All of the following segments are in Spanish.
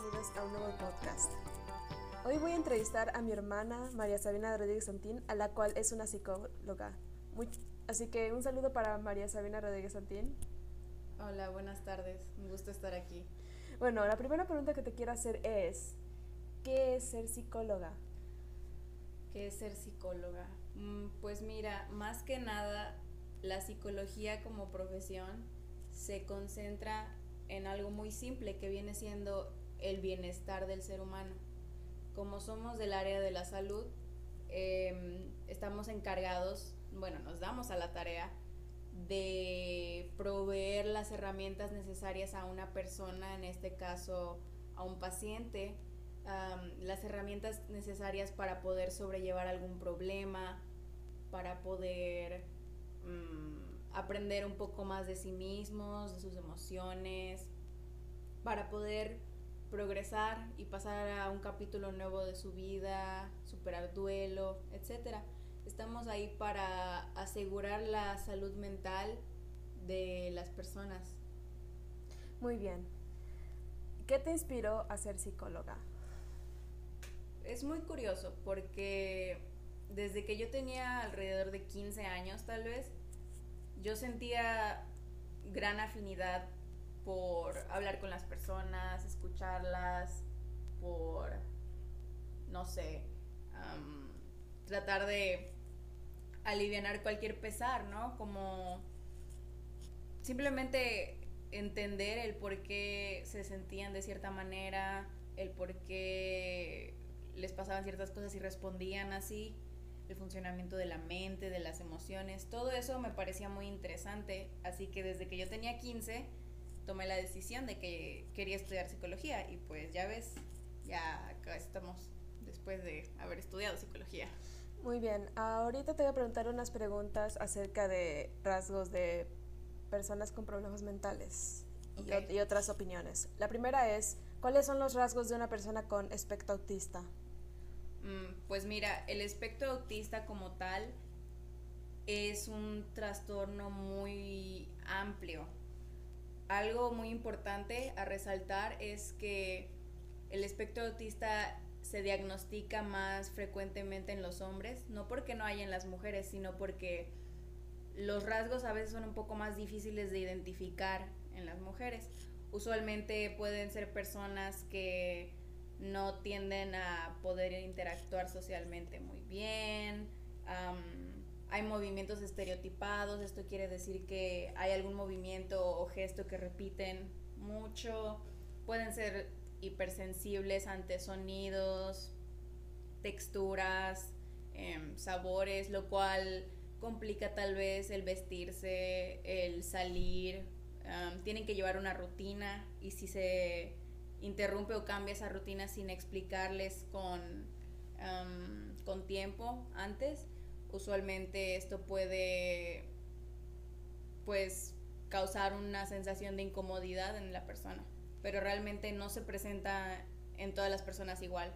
bienvenidos a un nuevo podcast. Hoy voy a entrevistar a mi hermana María Sabina Rodríguez Santín, a la cual es una psicóloga. así que un saludo para María Sabina Rodríguez Santín. Hola, buenas tardes. Un gusto estar aquí. Bueno, la primera pregunta que te quiero hacer es, ¿qué es ser psicóloga? ¿Qué es ser psicóloga? Mm, pues mira, más que nada, la psicología como profesión se concentra en algo muy simple que viene siendo el bienestar del ser humano. Como somos del área de la salud, em, estamos encargados, bueno, nos damos a la tarea de proveer las herramientas necesarias a una persona, en este caso a un paciente, las herramientas necesarias para poder sobrellevar algún problema, para poder mm, aprender un poco más de sí mismos, de sus emociones, para poder progresar y pasar a un capítulo nuevo de su vida, superar duelo, etc. Estamos ahí para asegurar la salud mental de las personas. Muy bien. ¿Qué te inspiró a ser psicóloga? Es muy curioso porque desde que yo tenía alrededor de 15 años tal vez, yo sentía gran afinidad por hablar con las personas, escucharlas, por, no sé, tratar de aliviar cualquier pesar, ¿no? Como simplemente entender el por qué se sentían de cierta manera, el por qué les pasaban ciertas cosas y respondían así el funcionamiento de la mente, de las emociones, todo eso me parecía muy interesante, así que desde que yo tenía 15 tomé la decisión de que quería estudiar psicología y pues ya ves, ya acá estamos después de haber estudiado psicología. Muy bien, ahorita te voy a preguntar unas preguntas acerca de rasgos de personas con problemas mentales y, y, otras opiniones. La primera es, ¿cuáles son los rasgos de una persona con espectro autista? Mm, pues mira, el espectro autista como tal es un trastorno muy amplio. Algo muy importante a resaltar es que el espectro autista se diagnostica más frecuentemente en los hombres, no porque no haya en las mujeres, sino porque los rasgos a veces son un poco más difíciles de identificar en las mujeres. Usualmente pueden ser personas que no tienden a poder interactuar socialmente muy bien. Hay movimientos estereotipados, esto quiere decir que hay algún movimiento o gesto que repiten mucho. Pueden ser hipersensibles ante sonidos, texturas, em, sabores, lo cual complica tal vez el vestirse, el salir. tienen que llevar una rutina y si se interrumpe o cambia esa rutina sin explicarles con, con tiempo antes, usualmente esto puede pues causar una sensación de incomodidad en la persona, pero realmente no se presenta en todas las personas igual.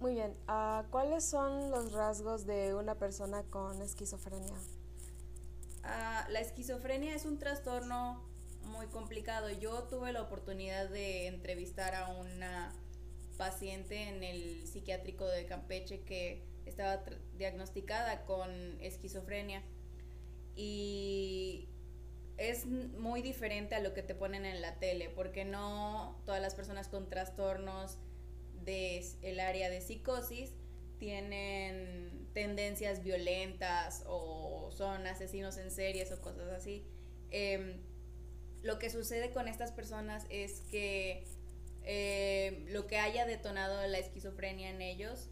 Muy bien, ah, ¿cuáles son los rasgos de una persona con esquizofrenia? Ah, la esquizofrenia es un trastorno muy complicado. Yo tuve la oportunidad de entrevistar a una en el psiquiátrico de Campeche que estaba diagnosticada con esquizofrenia y es muy diferente a lo que te ponen en la tele porque no todas las personas con trastornos del el área de psicosis tienen tendencias violentas o son asesinos en series o cosas así. Em, lo que sucede con estas personas es que eh, lo que haya detonado la esquizofrenia en ellos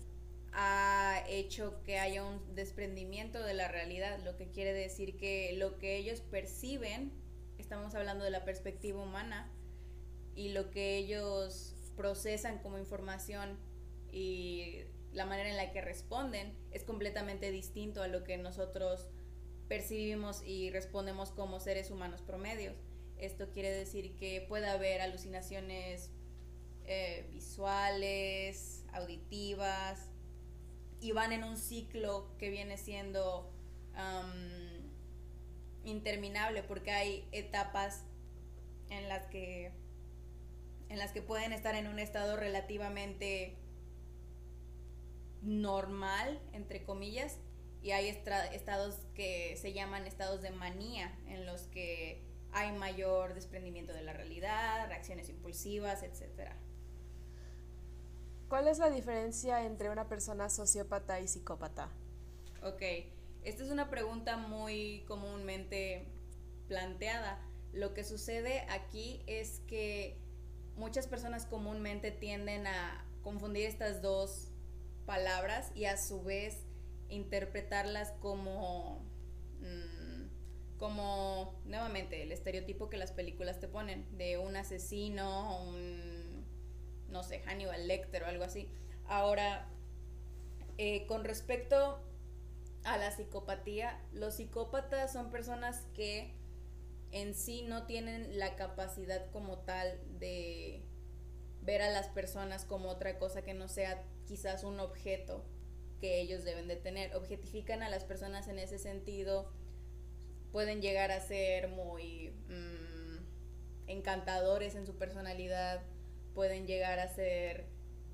ha hecho que haya un desprendimiento de la realidad, lo que quiere decir que lo que ellos perciben, estamos hablando de la perspectiva humana, y lo que ellos procesan como información y la manera en la que responden es completamente distinto a lo que nosotros percibimos y respondemos como seres humanos promedios. Esto quiere decir que puede haber alucinaciones eh, visuales, auditivas, y van en un ciclo que viene siendo interminable porque hay etapas en las que en las que pueden estar en un estado relativamente normal, entre comillas, y hay estados que se llaman estados de manía, en los que hay mayor desprendimiento de la realidad, reacciones impulsivas, etc. ¿Cuál es la diferencia entre una persona sociópata y psicópata? Ok, esta es una pregunta muy comúnmente planteada. Lo que sucede aquí es que muchas personas comúnmente tienden a confundir estas dos palabras y a su vez interpretarlas como mm, como nuevamente el estereotipo que las películas te ponen de un asesino un no sé Hannibal Lecter o algo así ahora eh, con respecto a la psicopatía los psicópatas son personas que en sí no tienen la capacidad como tal de ver a las personas como otra cosa que no sea quizás un objeto que ellos deben de tener. Objetifican a las personas en ese sentido, pueden llegar a ser muy mm, encantadores en su personalidad, pueden llegar a ser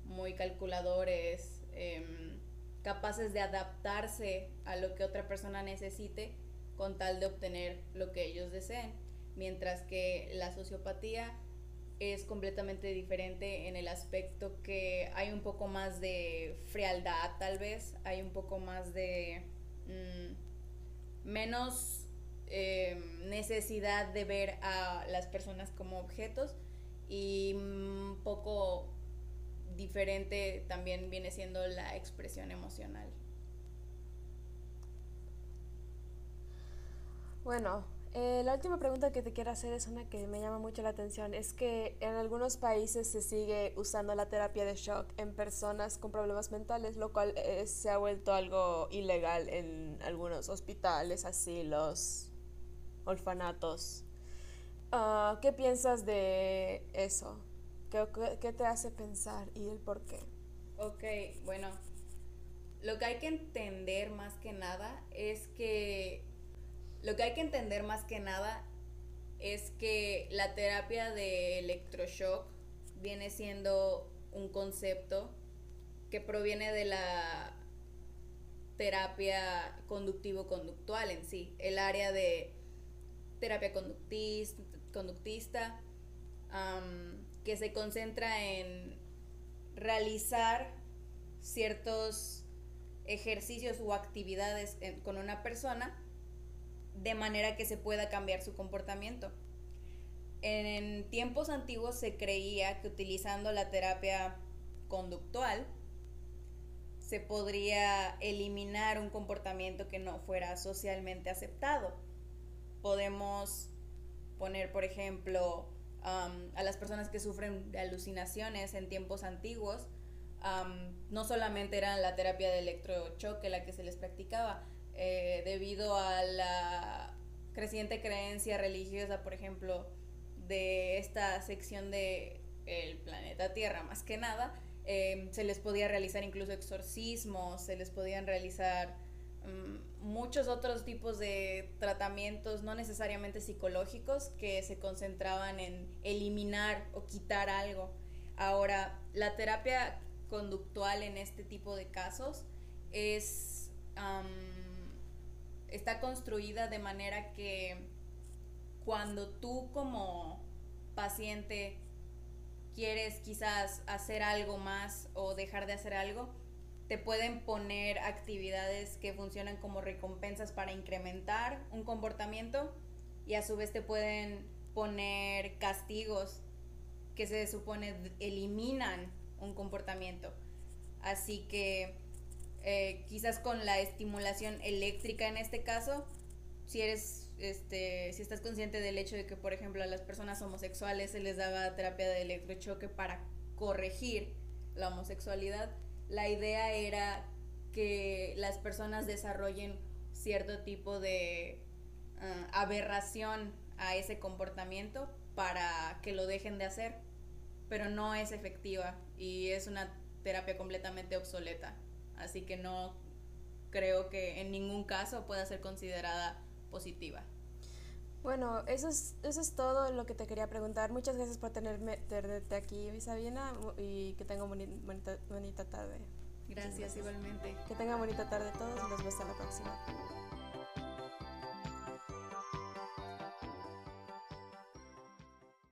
muy calculadores, em, capaces de adaptarse a lo que otra persona necesite con tal de obtener lo que ellos deseen. Mientras que la sociopatía es completamente diferente en el aspecto que hay un poco más de frialdad tal vez, hay un poco más de mm, menos eh, necesidad de ver a las personas como objetos y un poco diferente también viene siendo la expresión emocional. Bueno, eh, la última pregunta que te quiero hacer es una que me llama mucho la atención. Es que en algunos países se sigue usando la terapia de shock en personas con problemas mentales, lo cual eh, se ha vuelto algo ilegal en algunos hospitales, asilos, orfanatos. Ah, ¿Qué piensas de eso? ¿Qué, ¿Qué te hace pensar y el por qué? Ok, bueno, lo que hay que entender más que nada es que lo que hay que entender más que nada es que la terapia de electroshock viene siendo un concepto que proviene de la terapia conductivo-conductual en sí, el área de terapia conductista, que se concentra en realizar ciertos ejercicios o actividades con una persona de manera que se pueda cambiar su comportamiento. En tiempos antiguos se creía que utilizando la terapia conductual se podría eliminar un comportamiento que no fuera socialmente aceptado. Podemos poner, por ejemplo, a las personas que sufren de alucinaciones en tiempos antiguos, no solamente era la terapia de electrochoque la que se les practicaba, eh, debido a la creciente creencia religiosa, por ejemplo, de esta sección de el planeta Tierra más que nada, em, se les podía realizar incluso exorcismos, se les podían realizar muchos otros tipos de tratamientos, no necesariamente psicológicos, que se concentraban en eliminar o quitar algo. Ahora, la terapia conductual en este tipo de casos es está construida de manera que cuando tú como paciente quieres quizás hacer algo más o dejar de hacer algo, te pueden poner actividades que funcionan como recompensas para incrementar un comportamiento y a su vez te pueden poner castigos que se supone eliminan un comportamiento. Así que eh, quizás con la estimulación eléctrica en este caso, si eres, este, si estás consciente del hecho de que, por ejemplo, a las personas homosexuales se les daba terapia de electrochoque para corregir la homosexualidad, la idea era que las personas desarrollen cierto tipo de ah, aberración a ese comportamiento para que lo dejen de hacer, pero no es efectiva y es una terapia completamente obsoleta así que no creo que en ningún caso pueda ser considerada positiva. Bueno, eso es, eso es todo lo que te quería preguntar. Muchas gracias por tenerme, tenerte aquí, Sabina, y que tenga bonita, bonita tarde. Gracias, igualmente. Que tenga bonita tarde todos y nos vemos hasta la próxima.